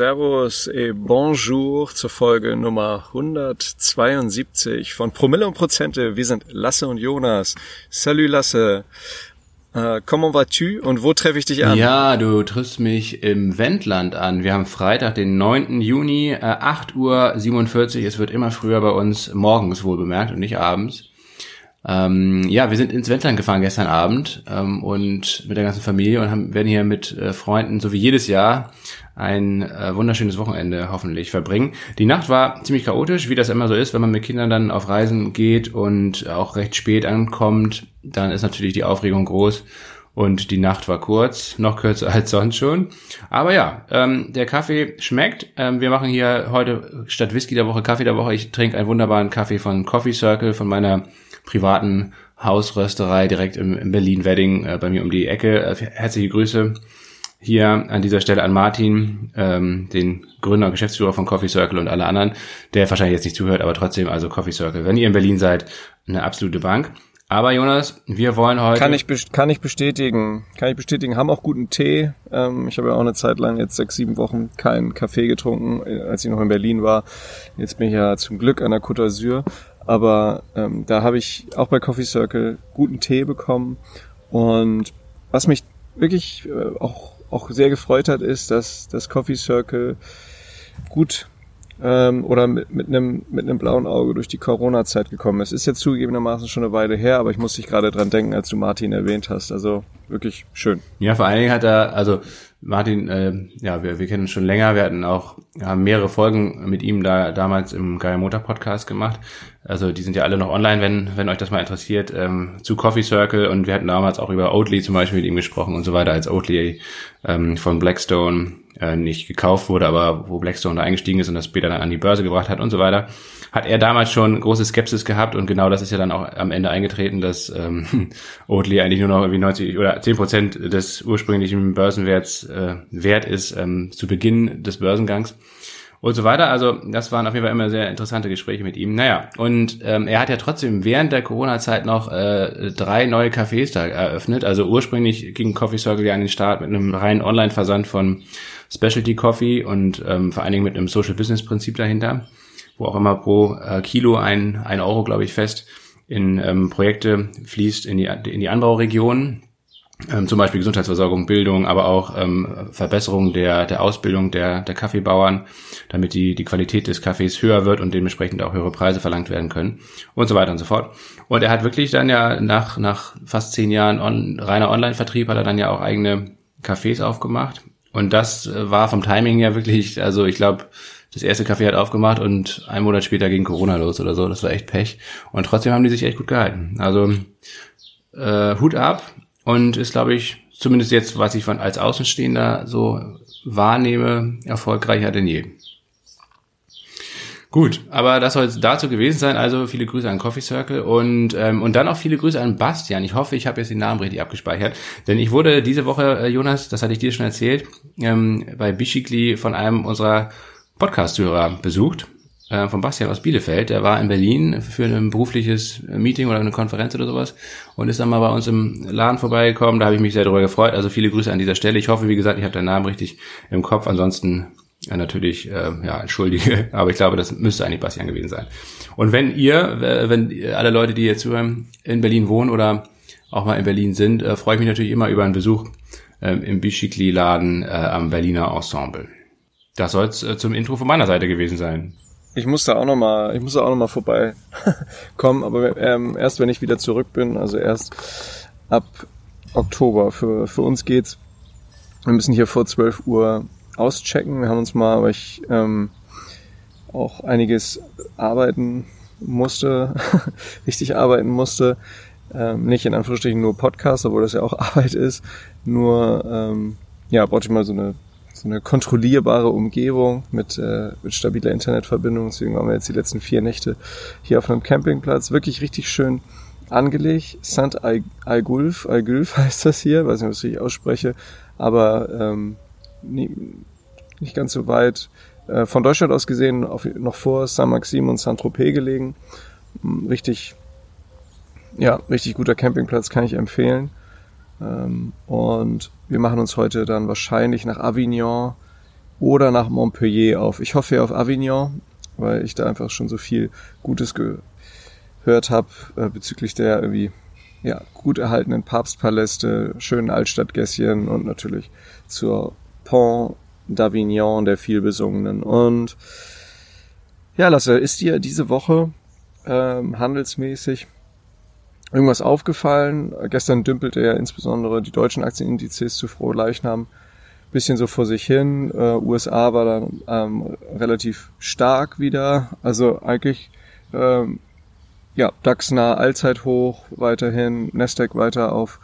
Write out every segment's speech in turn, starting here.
Servus et Bonjour zur Folge Nummer 172 von Promille und Prozente. Wir sind Lasse und Jonas. Salut Lasse. Äh, comment vas-tu und wo treffe ich dich an? Ja, du triffst mich im Wendland an. Wir haben Freitag, den 9. Juni, äh, 8.47 Uhr. Es wird immer früher bei uns, morgens wohl bemerkt und nicht abends. Ähm, ja, wir sind ins Wendland gefahren gestern Abend ähm, und mit der ganzen Familie und haben, werden hier mit äh, Freunden, so wie jedes Jahr, ein äh, wunderschönes Wochenende hoffentlich verbringen. Die Nacht war ziemlich chaotisch, wie das immer so ist, wenn man mit Kindern dann auf Reisen geht und auch recht spät ankommt, dann ist natürlich die Aufregung groß und die Nacht war kurz, noch kürzer als sonst schon. Aber ja, ähm, der Kaffee schmeckt. Ähm, wir machen hier heute statt Whisky der Woche Kaffee der Woche. Ich trinke einen wunderbaren Kaffee von Coffee Circle, von meiner privaten Hausrösterei direkt im, im Berlin-Wedding äh, bei mir um die Ecke. Äh, herzliche Grüße hier an dieser Stelle an Martin, ähm, den Gründer und Geschäftsführer von Coffee Circle und alle anderen, der wahrscheinlich jetzt nicht zuhört, aber trotzdem, also Coffee Circle. Wenn ihr in Berlin seid, eine absolute Bank. Aber Jonas, wir wollen heute. Kann ich, kann ich bestätigen. Kann ich bestätigen. Haben auch guten Tee. Ähm, ich habe ja auch eine Zeit lang, jetzt sechs, sieben Wochen, keinen Kaffee getrunken, äh, als ich noch in Berlin war. Jetzt bin ich ja zum Glück an der Côte d'Azur. Aber ähm, da habe ich auch bei Coffee Circle guten Tee bekommen. Und was mich wirklich äh, auch, auch sehr gefreut hat, ist, dass das Coffee Circle gut ähm, oder mit, mit, einem, mit einem blauen Auge durch die Corona-Zeit gekommen ist. Ist jetzt zugegebenermaßen schon eine Weile her, aber ich muss dich gerade dran denken, als du Martin erwähnt hast. Also wirklich schön. Ja, vor allen Dingen hat er, also Martin, äh, ja, wir, wir kennen uns schon länger, wir hatten auch haben mehrere Folgen mit ihm da damals im Geier Motor Podcast gemacht. Also die sind ja alle noch online, wenn, wenn euch das mal interessiert, ähm, zu Coffee Circle. Und wir hatten damals auch über Oatly zum Beispiel mit ihm gesprochen und so weiter, als Oatly ähm, von Blackstone äh, nicht gekauft wurde, aber wo Blackstone da eingestiegen ist und das später dann an die Börse gebracht hat und so weiter, hat er damals schon große Skepsis gehabt und genau das ist ja dann auch am Ende eingetreten, dass ähm, Oatly eigentlich nur noch irgendwie 90 oder 10 Prozent des ursprünglichen Börsenwerts äh, wert ist ähm, zu Beginn des Börsengangs und so weiter. Also das waren auf jeden Fall immer sehr interessante Gespräche mit ihm. Naja, und ähm, er hat ja trotzdem während der Corona-Zeit noch äh, drei neue Cafés da eröffnet. Also ursprünglich ging Coffee Circle ja an den Start mit einem reinen Online-Versand von Specialty Coffee und ähm, vor allen Dingen mit einem Social Business Prinzip dahinter, wo auch immer pro äh, Kilo ein, ein Euro, glaube ich, fest in ähm, Projekte fließt in die, in die Anbauregionen ähm, zum Beispiel Gesundheitsversorgung, Bildung, aber auch ähm, Verbesserung der, der Ausbildung der, der Kaffeebauern, damit die, die Qualität des Kaffees höher wird und dementsprechend auch höhere Preise verlangt werden können und so weiter und so fort. Und er hat wirklich dann ja nach, nach fast zehn Jahren on, reiner Online-Vertrieb hat er dann ja auch eigene Cafés aufgemacht. Und das äh, war vom Timing her wirklich, also ich glaube, das erste Café hat aufgemacht und ein Monat später ging Corona los oder so. Das war echt Pech. Und trotzdem haben die sich echt gut gehalten. Also äh, Hut ab und ist, glaube ich, zumindest jetzt, was ich von als Außenstehender so wahrnehme, erfolgreicher denn je. Gut, aber das soll es dazu gewesen sein. Also viele Grüße an Coffee Circle und ähm, und dann auch viele Grüße an Bastian. Ich hoffe, ich habe jetzt den Namen richtig abgespeichert, denn ich wurde diese Woche, äh, Jonas, das hatte ich dir schon erzählt, ähm, bei Bischikli von einem unserer Podcast-Hörer besucht äh, von Bastian aus Bielefeld. Der war in Berlin für ein berufliches Meeting oder eine Konferenz oder sowas und ist dann mal bei uns im Laden vorbeigekommen. Da habe ich mich sehr darüber gefreut. Also viele Grüße an dieser Stelle. Ich hoffe, wie gesagt, ich habe deinen Namen richtig im Kopf. Ansonsten ja, natürlich, äh, ja, entschuldige, aber ich glaube, das müsste eigentlich Bastian gewesen sein. Und wenn ihr, wenn alle Leute, die jetzt in Berlin wohnen oder auch mal in Berlin sind, äh, freue ich mich natürlich immer über einen Besuch äh, im Bischikli-Laden äh, am Berliner Ensemble. Das soll es äh, zum Intro von meiner Seite gewesen sein. Ich muss da auch noch mal, ich muss da auch noch mal vorbei kommen, aber ähm, erst wenn ich wieder zurück bin, also erst ab Oktober. Für, für uns geht's. Wir müssen hier vor 12 Uhr auschecken. Wir haben uns mal, weil ich ähm, auch einiges arbeiten musste, richtig arbeiten musste. Ähm, nicht in Anführungsstrichen nur Podcast, obwohl das ja auch Arbeit ist. Nur, ähm, ja, brauchte ich mal so eine so eine kontrollierbare Umgebung mit, äh, mit stabiler Internetverbindung. Deswegen waren wir jetzt die letzten vier Nächte hier auf einem Campingplatz. Wirklich richtig schön angelegt. Saint Aigulf, Aigulf heißt das hier, weiß nicht, was ich ausspreche, aber ähm, nie, nicht ganz so weit. Äh, von Deutschland aus gesehen auf, noch vor Saint-Maxim und Saint-Tropez gelegen. Hm, richtig, ja, richtig guter Campingplatz, kann ich empfehlen. Ähm, und wir machen uns heute dann wahrscheinlich nach Avignon oder nach Montpellier auf. Ich hoffe auf Avignon, weil ich da einfach schon so viel Gutes gehört habe äh, bezüglich der irgendwie ja, gut erhaltenen Papstpaläste, schönen Altstadtgässchen und natürlich zur Pont d'Avignon, der vielbesungenen. Und ja, Lasse, ist dir diese Woche ähm, handelsmäßig irgendwas aufgefallen? Gestern dümpelte ja insbesondere die deutschen Aktienindizes zu frohe Leichnam bisschen so vor sich hin. Äh, USA war dann ähm, relativ stark wieder. Also eigentlich ähm, ja, DAX nah Allzeithoch weiterhin, Nasdaq weiter auf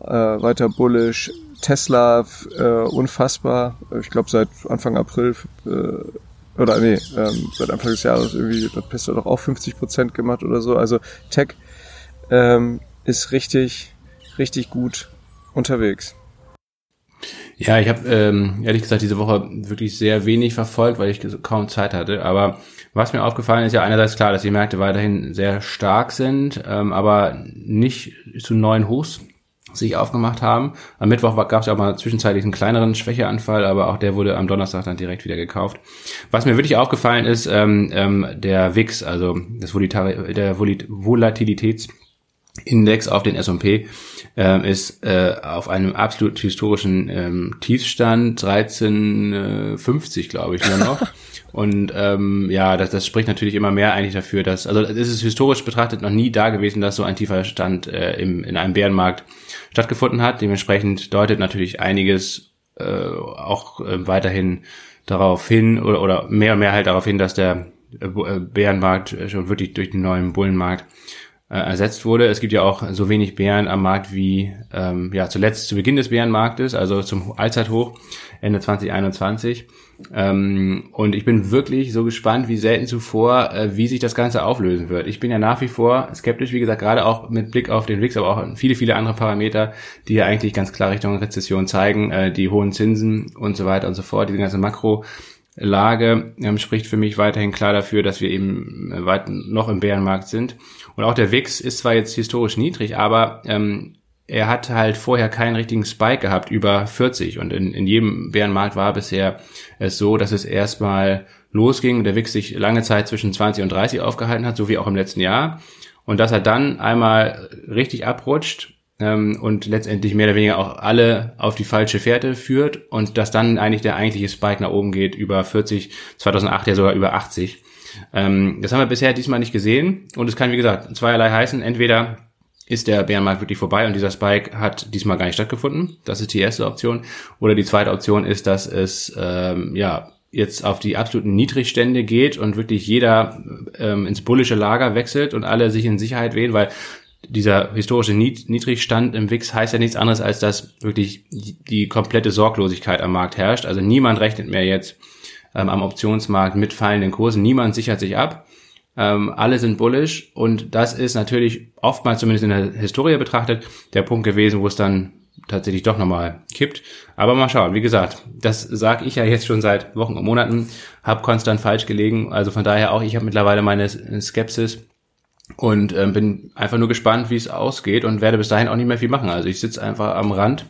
äh, weiter bullish, Tesla äh, unfassbar. Ich glaube seit Anfang April äh, oder nee, ähm, seit Anfang des Jahres irgendwie hat Tesla doch auch 50 Prozent gemacht oder so. Also Tech ähm, ist richtig, richtig gut unterwegs. Ja, ich habe ähm, ehrlich gesagt diese Woche wirklich sehr wenig verfolgt, weil ich kaum Zeit hatte. Aber was mir aufgefallen ist ja einerseits klar, dass die Märkte weiterhin sehr stark sind, ähm, aber nicht zu neuen Hochs sich aufgemacht haben. Am Mittwoch gab es ja auch mal zwischenzeitlich einen kleineren Schwächeanfall, aber auch der wurde am Donnerstag dann direkt wieder gekauft. Was mir wirklich aufgefallen ist, ähm, ähm, der VIX, also das Volatil der Volatilitätsindex auf den S&P, ähm, ist äh, auf einem absolut historischen ähm, Tiefstand 1350, glaube ich, nur noch. Und ähm, ja, das, das spricht natürlich immer mehr eigentlich dafür, dass, also es ist historisch betrachtet noch nie da gewesen, dass so ein tiefer Stand äh, im, in einem Bärenmarkt stattgefunden hat. Dementsprechend deutet natürlich einiges äh, auch äh, weiterhin darauf hin oder, oder mehr und mehr halt darauf hin, dass der äh, Bärenmarkt schon wirklich durch den neuen Bullenmarkt äh, ersetzt wurde. Es gibt ja auch so wenig Bären am Markt wie ähm, ja zuletzt zu Beginn des Bärenmarktes, also zum Allzeithoch Ende 2021. Ähm, und ich bin wirklich so gespannt wie selten zuvor, äh, wie sich das Ganze auflösen wird. Ich bin ja nach wie vor skeptisch, wie gesagt, gerade auch mit Blick auf den WIX, aber auch viele, viele andere Parameter, die ja eigentlich ganz klar Richtung Rezession zeigen, äh, die hohen Zinsen und so weiter und so fort, diese ganze Makro. Lage ähm, spricht für mich weiterhin klar dafür, dass wir eben äh, weit noch im Bärenmarkt sind. Und auch der WIX ist zwar jetzt historisch niedrig, aber ähm, er hat halt vorher keinen richtigen Spike gehabt über 40 und in, in jedem Bärenmarkt war bisher es so, dass es erstmal losging, der WIX sich lange Zeit zwischen 20 und 30 aufgehalten hat, so wie auch im letzten Jahr und dass er dann einmal richtig abrutscht ähm, und letztendlich mehr oder weniger auch alle auf die falsche Fährte führt und dass dann eigentlich der eigentliche Spike nach oben geht über 40, 2008 ja sogar über 80. Ähm, das haben wir bisher diesmal nicht gesehen und es kann wie gesagt zweierlei heißen, entweder ist der Bärenmarkt wirklich vorbei und dieser Spike hat diesmal gar nicht stattgefunden. Das ist die erste Option. Oder die zweite Option ist, dass es ähm, ja jetzt auf die absoluten Niedrigstände geht und wirklich jeder ähm, ins bullische Lager wechselt und alle sich in Sicherheit wählen, weil dieser historische Niedrigstand im WIX heißt ja nichts anderes, als dass wirklich die komplette Sorglosigkeit am Markt herrscht. Also niemand rechnet mehr jetzt ähm, am Optionsmarkt mit fallenden Kursen. Niemand sichert sich ab. Ähm, alle sind bullish und das ist natürlich oftmals zumindest in der Historie betrachtet der Punkt gewesen, wo es dann tatsächlich doch nochmal kippt. Aber mal schauen. Wie gesagt, das sage ich ja jetzt schon seit Wochen und Monaten, habe konstant falsch gelegen. Also von daher auch, ich habe mittlerweile meine Skepsis und ähm, bin einfach nur gespannt, wie es ausgeht und werde bis dahin auch nicht mehr viel machen. Also ich sitze einfach am Rand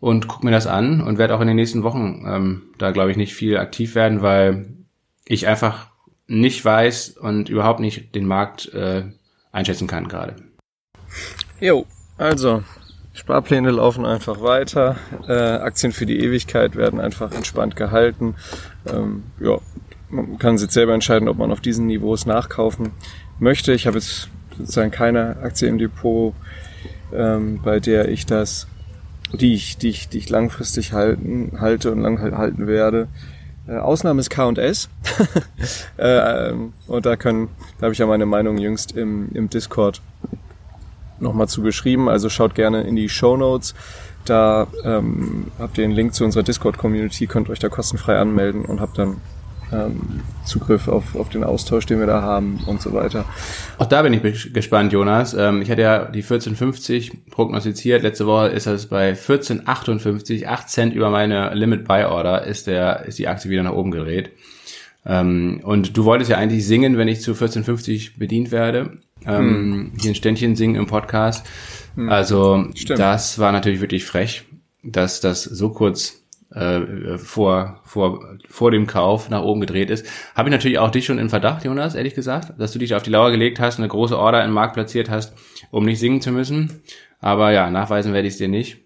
und gucke mir das an und werde auch in den nächsten Wochen ähm, da, glaube ich, nicht viel aktiv werden, weil ich einfach nicht weiß und überhaupt nicht den Markt äh, einschätzen kann gerade. Jo, also Sparpläne laufen einfach weiter, äh, Aktien für die Ewigkeit werden einfach entspannt gehalten. Ähm, ja, man kann sich selber entscheiden, ob man auf diesen Niveaus nachkaufen möchte. Ich habe jetzt sozusagen keine Aktie im Depot, ähm, bei der ich das, die ich, die ich, die ich langfristig halten, halte und lang halten werde. Äh, Ausnahme ist K&S. äh, ähm, und da können, da habe ich ja meine Meinung jüngst im, im Discord nochmal zu geschrieben. Also schaut gerne in die Show Notes. Da ähm, habt ihr den Link zu unserer Discord-Community, könnt euch da kostenfrei anmelden und habt dann ähm, Zugriff auf, auf den Austausch, den wir da haben und so weiter. Auch da bin ich gespannt, Jonas. Ähm, ich hatte ja die 1450 prognostiziert. Letzte Woche ist es bei 1458, 8 Cent über meine Limit Buy Order ist der, ist die Aktie wieder nach oben gedreht. Ähm, und du wolltest ja eigentlich singen, wenn ich zu 1450 bedient werde. Ähm, hm. Hier ein Ständchen singen im Podcast. Hm. Also, Stimmt. das war natürlich wirklich frech, dass das so kurz äh, vor, vor, vor dem Kauf nach oben gedreht ist. Habe ich natürlich auch dich schon in Verdacht, Jonas, ehrlich gesagt, dass du dich auf die Lauer gelegt hast, eine große Order im Markt platziert hast, um nicht singen zu müssen. Aber ja, nachweisen werde ich es dir nicht.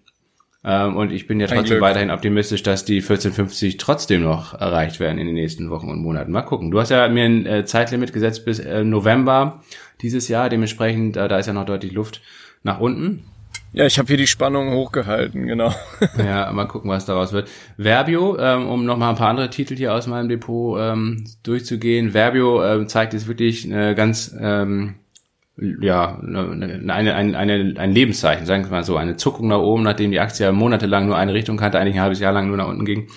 Ähm, und ich bin ja trotzdem weiterhin optimistisch, dass die 1450 trotzdem noch erreicht werden in den nächsten Wochen und Monaten. Mal gucken. Du hast ja mir ein äh, Zeitlimit gesetzt bis äh, November dieses Jahr. Dementsprechend, äh, da ist ja noch deutlich Luft nach unten. Ja, ich habe hier die Spannung hochgehalten, genau. ja, mal gucken, was daraus wird. Verbio, ähm, um noch mal ein paar andere Titel hier aus meinem Depot ähm, durchzugehen. Verbio ähm, zeigt jetzt wirklich eine ganz ähm, ja, eine, eine, eine, ein Lebenszeichen, sagen wir mal so, eine Zuckung nach oben, nachdem die Aktie monatelang nur eine Richtung hatte, eigentlich ein halbes Jahr lang nur nach unten ging.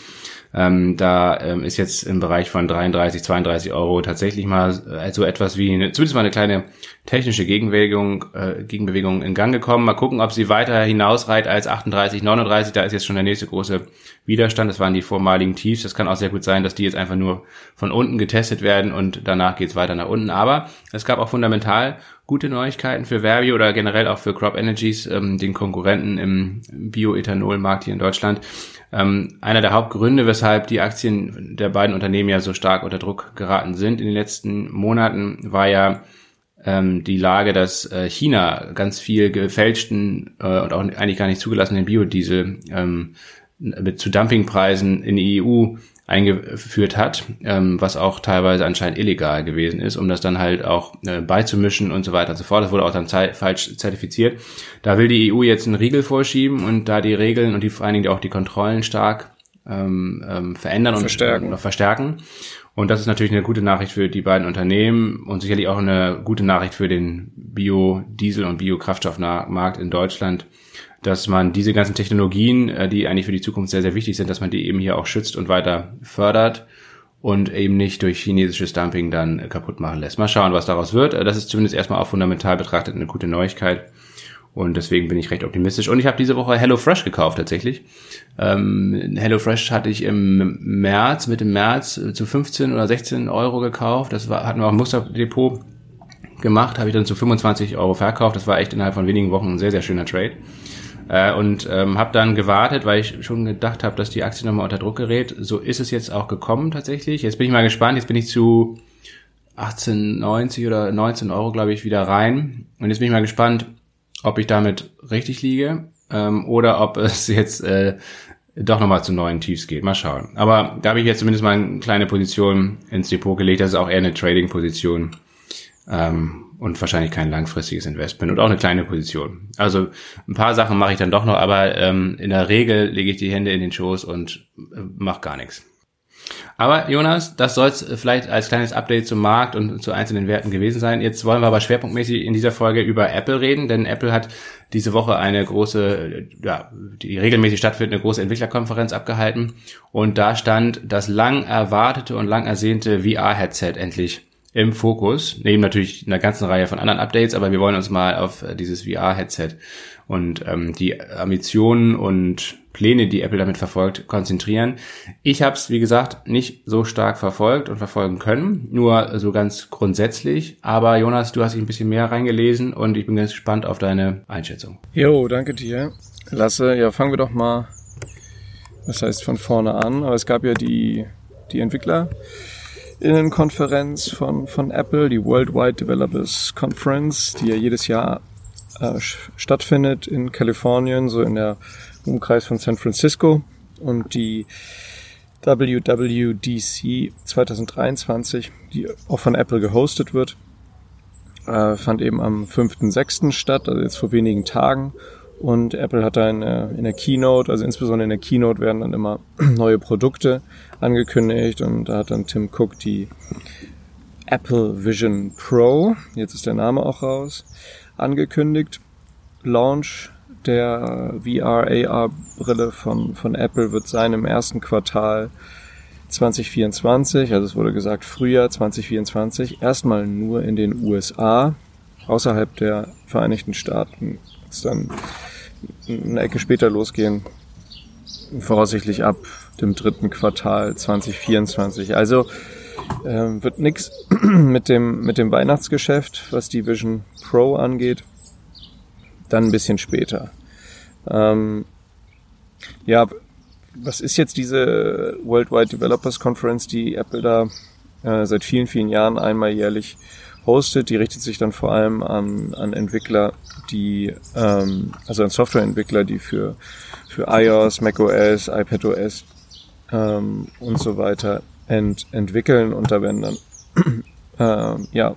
Ähm, da ähm, ist jetzt im Bereich von 33, 32 Euro tatsächlich mal äh, so etwas wie eine, zumindest mal eine kleine technische Gegenbewegung, äh, Gegenbewegung in Gang gekommen. Mal gucken, ob sie weiter hinausreiht als 38, 39. Da ist jetzt schon der nächste große Widerstand. Das waren die vormaligen Tiefs. Das kann auch sehr gut sein, dass die jetzt einfach nur von unten getestet werden und danach geht's weiter nach unten. Aber es gab auch fundamental gute Neuigkeiten für Verbio oder generell auch für Crop Energies, ähm, den Konkurrenten im Bioethanolmarkt hier in Deutschland. Ähm, einer der Hauptgründe, weshalb die Aktien der beiden Unternehmen ja so stark unter Druck geraten sind in den letzten Monaten, war ja ähm, die Lage, dass äh, China ganz viel gefälschten äh, und auch eigentlich gar nicht zugelassenen Biodiesel ähm, mit zu Dumpingpreisen in die EU eingeführt hat, ähm, was auch teilweise anscheinend illegal gewesen ist, um das dann halt auch äh, beizumischen und so weiter und so fort. Das wurde auch dann falsch zertifiziert. Da will die EU jetzt einen Riegel vorschieben und da die Regeln und die vor allen Dingen auch die Kontrollen stark ähm, ähm, verändern und verstärken. Und verstärken. Und das ist natürlich eine gute Nachricht für die beiden Unternehmen und sicherlich auch eine gute Nachricht für den Biodiesel- und Biokraftstoffmarkt in Deutschland, dass man diese ganzen Technologien, äh, die eigentlich für die Zukunft sehr, sehr wichtig sind, dass man die eben hier auch schützt und weiter fördert und eben nicht durch chinesisches Dumping dann kaputt machen lässt. Mal schauen, was daraus wird. Äh, das ist zumindest erstmal auch fundamental betrachtet eine gute Neuigkeit. Und deswegen bin ich recht optimistisch. Und ich habe diese Woche HelloFresh gekauft tatsächlich. Ähm, HelloFresh hatte ich im März, Mitte März zu 15 oder 16 Euro gekauft. Das war, hatten wir auch im Musterdepot gemacht, habe ich dann zu 25 Euro verkauft. Das war echt innerhalb von wenigen Wochen ein sehr, sehr schöner Trade. Äh, und ähm, habe dann gewartet, weil ich schon gedacht habe, dass die Aktie nochmal unter Druck gerät. So ist es jetzt auch gekommen tatsächlich. Jetzt bin ich mal gespannt. Jetzt bin ich zu 18,90 oder 19 Euro, glaube ich, wieder rein. Und jetzt bin ich mal gespannt, ob ich damit richtig liege ähm, oder ob es jetzt äh, doch nochmal zu neuen Tiefs geht. Mal schauen. Aber da habe ich jetzt zumindest mal eine kleine Position ins Depot gelegt. Das ist auch eher eine Trading-Position. Ähm, und wahrscheinlich kein langfristiges Investment und auch eine kleine Position. Also ein paar Sachen mache ich dann doch noch, aber ähm, in der Regel lege ich die Hände in den Schoß und äh, mache gar nichts. Aber Jonas, das soll es vielleicht als kleines Update zum Markt und zu einzelnen Werten gewesen sein. Jetzt wollen wir aber schwerpunktmäßig in dieser Folge über Apple reden, denn Apple hat diese Woche eine große, ja, die regelmäßig stattfindende große Entwicklerkonferenz abgehalten und da stand das lang erwartete und lang ersehnte VR-Headset endlich im Fokus, neben natürlich einer ganzen Reihe von anderen Updates, aber wir wollen uns mal auf äh, dieses VR-Headset und ähm, die Ambitionen und Pläne, die Apple damit verfolgt, konzentrieren. Ich habe es, wie gesagt, nicht so stark verfolgt und verfolgen können, nur so ganz grundsätzlich. Aber Jonas, du hast dich ein bisschen mehr reingelesen und ich bin ganz gespannt auf deine Einschätzung. Jo, danke dir. Lasse, ja, fangen wir doch mal, das heißt von vorne an, aber es gab ja die, die Entwickler Innenkonferenz von, von Apple, die Worldwide Developers Conference, die ja jedes Jahr äh, stattfindet in Kalifornien, so in der Umkreis von San Francisco. Und die WWDC 2023, die auch von Apple gehostet wird, äh, fand eben am 5.6. statt, also jetzt vor wenigen Tagen. Und Apple hat da in der, in der Keynote, also insbesondere in der Keynote werden dann immer neue Produkte angekündigt und da hat dann Tim Cook die Apple Vision Pro, jetzt ist der Name auch raus, angekündigt. Launch der VR-AR-Brille von, von Apple wird sein im ersten Quartal 2024, also es wurde gesagt Frühjahr 2024, erstmal nur in den USA, außerhalb der Vereinigten Staaten es dann eine Ecke später losgehen, voraussichtlich ab dem dritten Quartal 2024. Also ähm, wird nix mit dem, mit dem Weihnachtsgeschäft, was die Vision Pro angeht. Dann ein bisschen später. Ähm, ja, was ist jetzt diese Worldwide Developers Conference, die Apple da äh, seit vielen, vielen Jahren einmal jährlich hostet? Die richtet sich dann vor allem an, an Entwickler, die, ähm, also an Softwareentwickler, die für, für iOS, macOS, iPadOS ähm, und so weiter ent, entwickeln und da werden dann äh, ja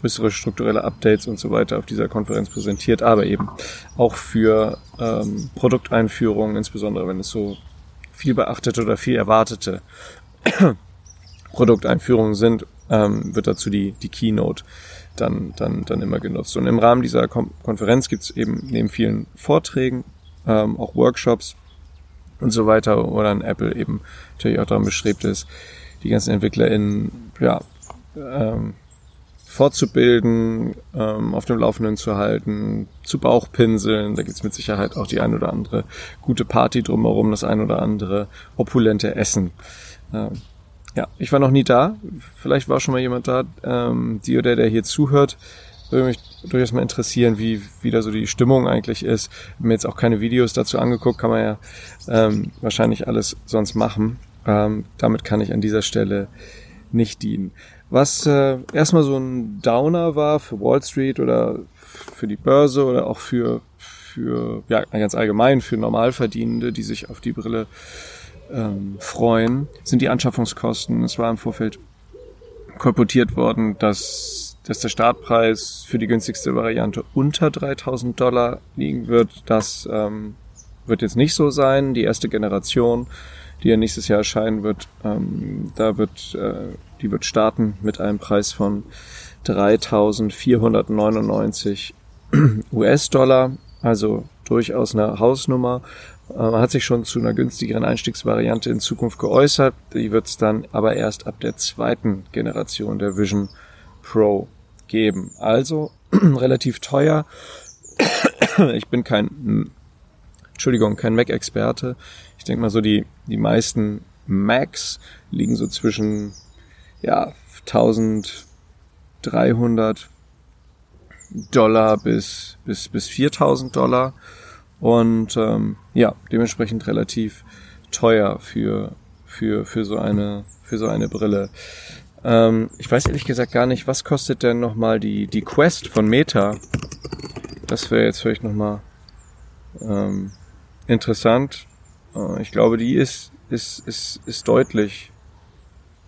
größere strukturelle Updates und so weiter auf dieser Konferenz präsentiert, aber eben auch für ähm, Produkteinführungen, insbesondere wenn es so viel beachtete oder viel erwartete Produkteinführungen sind, ähm, wird dazu die, die Keynote dann, dann, dann immer genutzt. Und im Rahmen dieser Kon Konferenz gibt es eben neben vielen Vorträgen ähm, auch Workshops und so weiter, wo dann Apple eben natürlich auch daran bestrebt ist, die ganzen EntwicklerInnen ja, ähm, fortzubilden, ähm, auf dem Laufenden zu halten, zu Bauchpinseln. Da gibt's mit Sicherheit auch die ein oder andere gute Party drumherum, das ein oder andere opulente Essen. Ähm, ja, ich war noch nie da. Vielleicht war schon mal jemand da. Ähm, die oder der hier zuhört, würde mich durchaus mal interessieren, wie, wie da so die Stimmung eigentlich ist. Hab mir jetzt auch keine Videos dazu angeguckt, kann man ja ähm, wahrscheinlich alles sonst machen. Ähm, damit kann ich an dieser Stelle nicht dienen. Was äh, erstmal so ein Downer war für Wall Street oder für die Börse oder auch für, für ja, ganz allgemein für Normalverdienende, die sich auf die Brille ähm, freuen, sind die Anschaffungskosten. Es war im Vorfeld kolportiert worden, dass, dass der Startpreis für die günstigste Variante unter 3000 Dollar liegen wird. Das ähm, wird jetzt nicht so sein. Die erste Generation, die ja nächstes Jahr erscheinen wird, ähm, da wird äh, die wird starten mit einem Preis von 3.499 US-Dollar, also durchaus eine Hausnummer. Äh, man hat sich schon zu einer günstigeren Einstiegsvariante in Zukunft geäußert. Die wird es dann aber erst ab der zweiten Generation der Vision Pro geben. Also relativ teuer. Ich bin kein, Entschuldigung, kein Mac-Experte. Ich denke mal so, die, die meisten Macs liegen so zwischen ja, 1300 Dollar bis, bis, bis 4000 Dollar und ähm, ja, dementsprechend relativ teuer für, für, für, so, eine, für so eine Brille. Ähm, ich weiß ehrlich gesagt gar nicht, was kostet denn nochmal die, die Quest von Meta? Das wäre jetzt vielleicht nochmal ähm, interessant. Äh, ich glaube, die ist, ist, ist, ist deutlich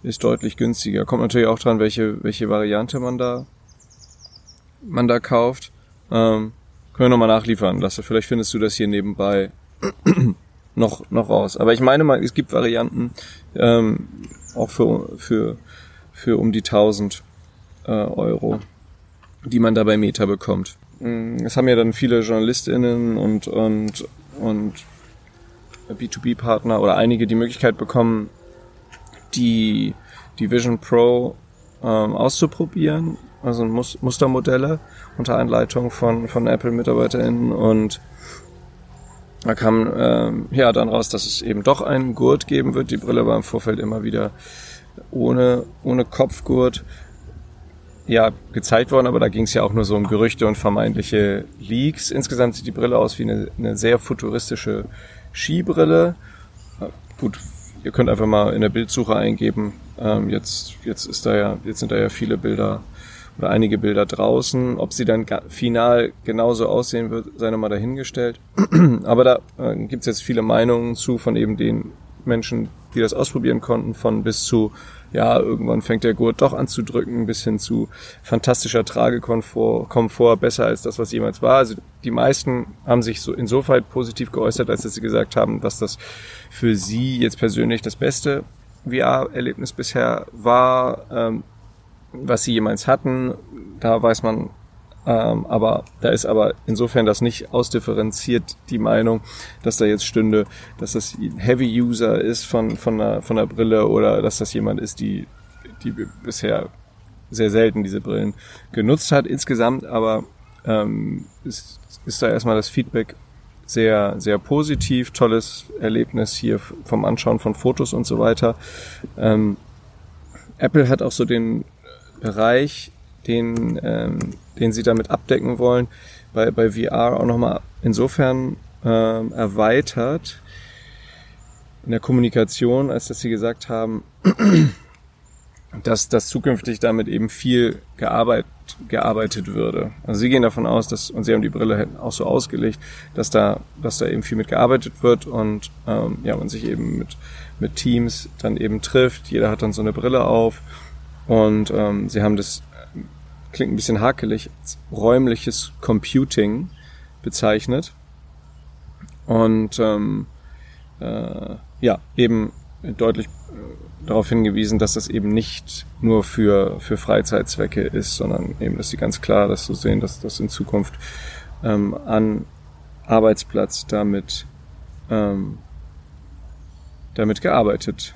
ist deutlich günstiger. Kommt natürlich auch dran, welche, welche Variante man da, man da kauft. Ähm, können wir nochmal nachliefern lassen. Vielleicht findest du das hier nebenbei noch, noch raus. Aber ich meine mal, es gibt Varianten, ähm, auch für, für, für um die 1000 äh, Euro, die man da bei Meta bekommt. Mm, es haben ja dann viele JournalistInnen und, und, und B2B-Partner oder einige die Möglichkeit bekommen, die, die Vision Pro ähm, auszuprobieren, also Mus Mustermodelle unter Einleitung von, von Apple-MitarbeiterInnen und da kam ähm, ja dann raus, dass es eben doch einen Gurt geben wird. Die Brille war im Vorfeld immer wieder ohne, ohne Kopfgurt ja, gezeigt worden, aber da ging es ja auch nur so um Gerüchte und vermeintliche Leaks. Insgesamt sieht die Brille aus wie eine, eine sehr futuristische Skibrille. Gut, ihr könnt einfach mal in der Bildsuche eingeben. Ähm, jetzt, jetzt ist da ja, jetzt sind da ja viele Bilder oder einige Bilder draußen. Ob sie dann final genauso aussehen wird, sei nochmal dahingestellt. Aber da äh, gibt es jetzt viele Meinungen zu von eben den Menschen, die das ausprobieren konnten, von bis zu, ja, irgendwann fängt der Gurt doch an zu drücken, bis hin zu fantastischer Tragekomfort, Komfort, besser als das, was jemals war. Also die meisten haben sich so insofern positiv geäußert, als dass sie gesagt haben, dass das für sie jetzt persönlich das beste VR-Erlebnis bisher war, ähm, was sie jemals hatten. Da weiß man ähm, aber da ist aber insofern das nicht ausdifferenziert die Meinung, dass da jetzt stünde, dass das ein Heavy User ist von, von, einer, von einer Brille oder dass das jemand ist, die, die bisher sehr selten diese Brillen genutzt hat. Insgesamt aber ähm, ist, ist da erstmal das Feedback sehr, sehr positiv, tolles Erlebnis hier vom Anschauen von Fotos und so weiter. Ähm, Apple hat auch so den Bereich den, ähm, den sie damit abdecken wollen, bei, bei VR auch nochmal insofern ähm, erweitert, in der Kommunikation, als dass sie gesagt haben, dass, dass zukünftig damit eben viel gearbeitet, gearbeitet würde. Also sie gehen davon aus, dass, und sie haben die Brille auch so ausgelegt, dass da, dass da eben viel mit gearbeitet wird und ähm, ja, man sich eben mit, mit Teams dann eben trifft. Jeder hat dann so eine Brille auf und ähm, sie haben das, klingt ein bisschen hakelig, als räumliches Computing bezeichnet. Und ähm, äh, ja, eben deutlich äh, darauf hingewiesen, dass das eben nicht nur für, für Freizeitzwecke ist, sondern eben, dass sie ganz klar das so sehen, dass das in Zukunft ähm, an Arbeitsplatz damit, ähm, damit gearbeitet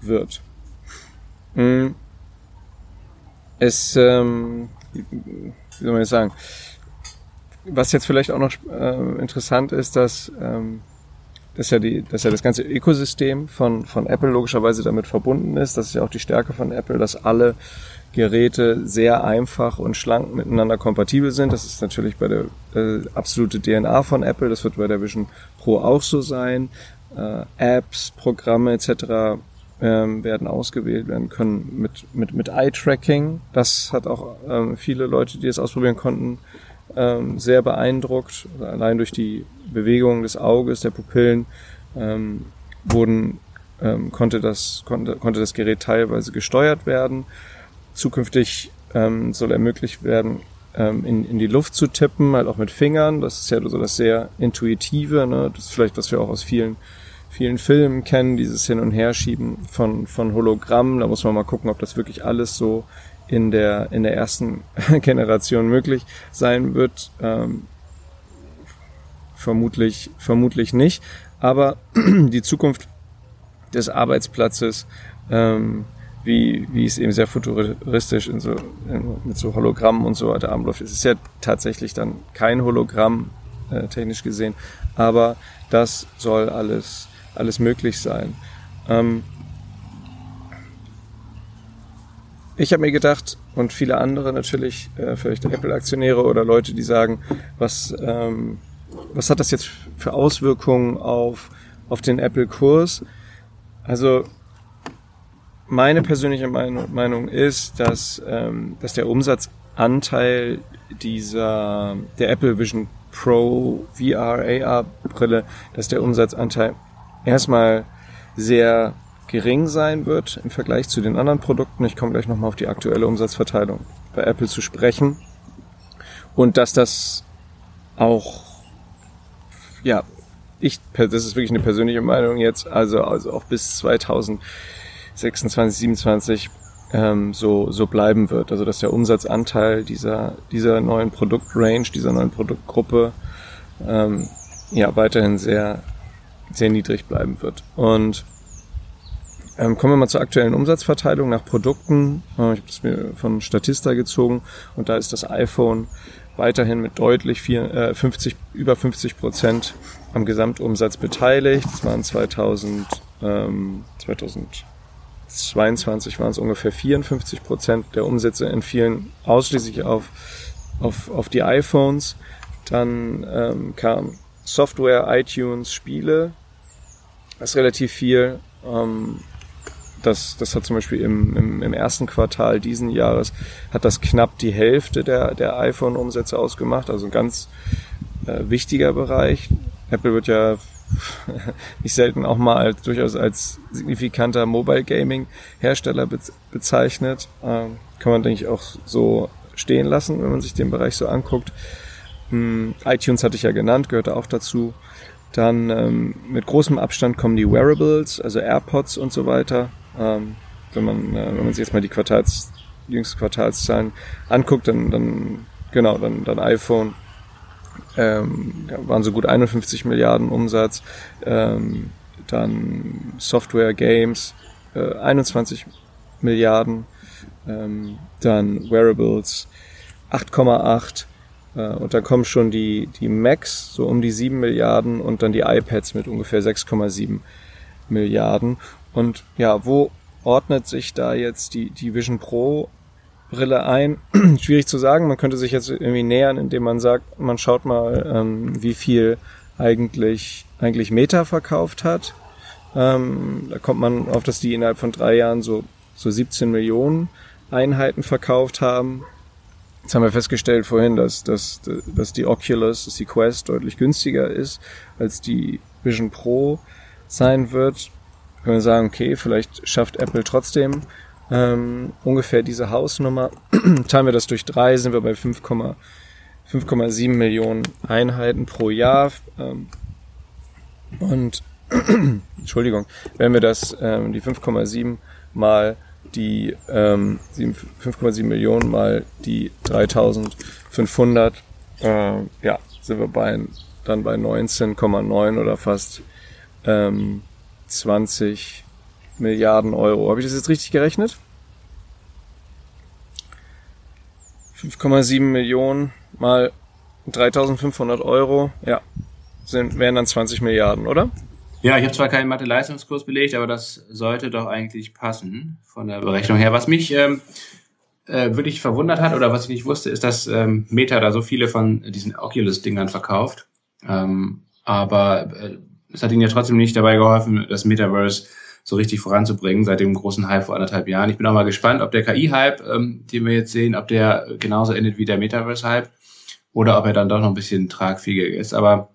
wird. Mm. Es, ähm, wie soll man jetzt sagen, was jetzt vielleicht auch noch äh, interessant ist, dass ähm, dass ja, die, dass ja das ganze Ökosystem von, von Apple logischerweise damit verbunden ist. Das ist ja auch die Stärke von Apple, dass alle Geräte sehr einfach und schlank miteinander kompatibel sind. Das ist natürlich bei der äh, absolute DNA von Apple. Das wird bei der Vision Pro auch so sein. Äh, Apps, Programme etc. Ähm, werden ausgewählt werden können mit mit mit Eye-Tracking. Das hat auch ähm, viele Leute, die es ausprobieren konnten, ähm, sehr beeindruckt. Allein durch die Bewegung des Auges, der Pupillen, ähm, wurden, ähm, konnte, das, konnte, konnte das Gerät teilweise gesteuert werden. Zukünftig ähm, soll ermöglicht werden, ähm, in, in die Luft zu tippen, halt auch mit Fingern. Das ist ja so das sehr Intuitive, ne? das ist vielleicht, was wir auch aus vielen vielen Filmen kennen, dieses Hin- und Herschieben von, von Hologrammen. Da muss man mal gucken, ob das wirklich alles so in der, in der ersten Generation möglich sein wird. Ähm, vermutlich, vermutlich nicht. Aber die Zukunft des Arbeitsplatzes, ähm, wie, wie es eben sehr futuristisch in so, in, mit so Hologrammen und so weiter abläuft. Es ist ja tatsächlich dann kein Hologramm, äh, technisch gesehen, aber das soll alles, alles möglich sein. Ähm, ich habe mir gedacht, und viele andere natürlich, äh, vielleicht Apple-Aktionäre oder Leute, die sagen, was, ähm, was hat das jetzt für Auswirkungen auf, auf den Apple-Kurs? Also meine persönliche Meinung, ist, dass, ähm, dass der Umsatzanteil dieser der Apple Vision Pro VR AR Brille, dass der Umsatzanteil erstmal sehr gering sein wird im Vergleich zu den anderen Produkten. Ich komme gleich nochmal auf die aktuelle Umsatzverteilung bei Apple zu sprechen. Und dass das auch, ja, ich, das ist wirklich eine persönliche Meinung jetzt, also, also auch bis 2026, 27 ähm, so, so bleiben wird. Also dass der Umsatzanteil dieser, dieser neuen Produktrange, dieser neuen Produktgruppe ähm, ja weiterhin sehr, sehr niedrig bleiben wird. Und ähm, kommen wir mal zur aktuellen Umsatzverteilung nach Produkten. Äh, ich habe es mir von Statista gezogen und da ist das iPhone weiterhin mit deutlich vier, äh, 50, über 50 Prozent am Gesamtumsatz beteiligt. Das waren 2000, ähm, 2022 waren es ungefähr 54 Prozent der Umsätze in vielen ausschließlich auf, auf, auf die iPhones. Dann ähm, kam Software, iTunes, Spiele. Das ist relativ viel. Ähm, das, das hat zum Beispiel im, im, im ersten Quartal diesen Jahres hat das knapp die Hälfte der, der iPhone-Umsätze ausgemacht, also ein ganz äh, wichtiger Bereich. Apple wird ja nicht selten auch mal als, durchaus als signifikanter Mobile Gaming Hersteller be bezeichnet. Ähm, kann man, denke ich, auch so stehen lassen, wenn man sich den Bereich so anguckt. Hm, iTunes hatte ich ja genannt, gehörte auch dazu. Dann ähm, mit großem Abstand kommen die Wearables, also AirPods und so weiter. Ähm, wenn man äh, wenn man sich jetzt mal die Quartals jüngsten Quartalszahlen anguckt, dann dann genau dann dann iPhone ähm, waren so gut 51 Milliarden Umsatz, ähm, dann Software Games äh, 21 Milliarden, ähm, dann Wearables 8,8 äh, und dann kommen schon die die Macs so um die 7 Milliarden und dann die iPads mit ungefähr 6,7 Milliarden und ja, wo ordnet sich da jetzt die, die Vision Pro Brille ein? Schwierig zu sagen. Man könnte sich jetzt irgendwie nähern, indem man sagt, man schaut mal, ähm, wie viel eigentlich, eigentlich Meta verkauft hat. Ähm, da kommt man auf, dass die innerhalb von drei Jahren so, so 17 Millionen Einheiten verkauft haben. Jetzt haben wir festgestellt vorhin, dass, dass, dass die Oculus, dass die Quest deutlich günstiger ist als die Vision Pro sein wird. Können wir sagen, okay, vielleicht schafft Apple trotzdem ähm, ungefähr diese Hausnummer. Teilen wir das durch drei, sind wir bei 5,7 Millionen Einheiten pro Jahr. Ähm, und Entschuldigung, wenn wir das ähm, die 5,7 mal die ähm, 5,7 Millionen mal die 3500, äh, ja, sind wir bei, dann bei 19,9 oder fast ähm, 20 Milliarden Euro. Habe ich das jetzt richtig gerechnet? 5,7 Millionen mal 3500 Euro, ja, sind, wären dann 20 Milliarden, oder? Ja, ich habe zwar keinen Mathe-Leistungskurs belegt, aber das sollte doch eigentlich passen von der Berechnung her. Was mich ähm, äh, wirklich verwundert hat oder was ich nicht wusste, ist, dass ähm, Meta da so viele von diesen Oculus-Dingern verkauft. Ähm, aber äh, es hat ihnen ja trotzdem nicht dabei geholfen, das Metaverse so richtig voranzubringen seit dem großen Hype vor anderthalb Jahren. Ich bin auch mal gespannt, ob der KI-Hype, ähm, den wir jetzt sehen, ob der genauso endet wie der Metaverse-Hype oder ob er dann doch noch ein bisschen tragfähiger ist. Aber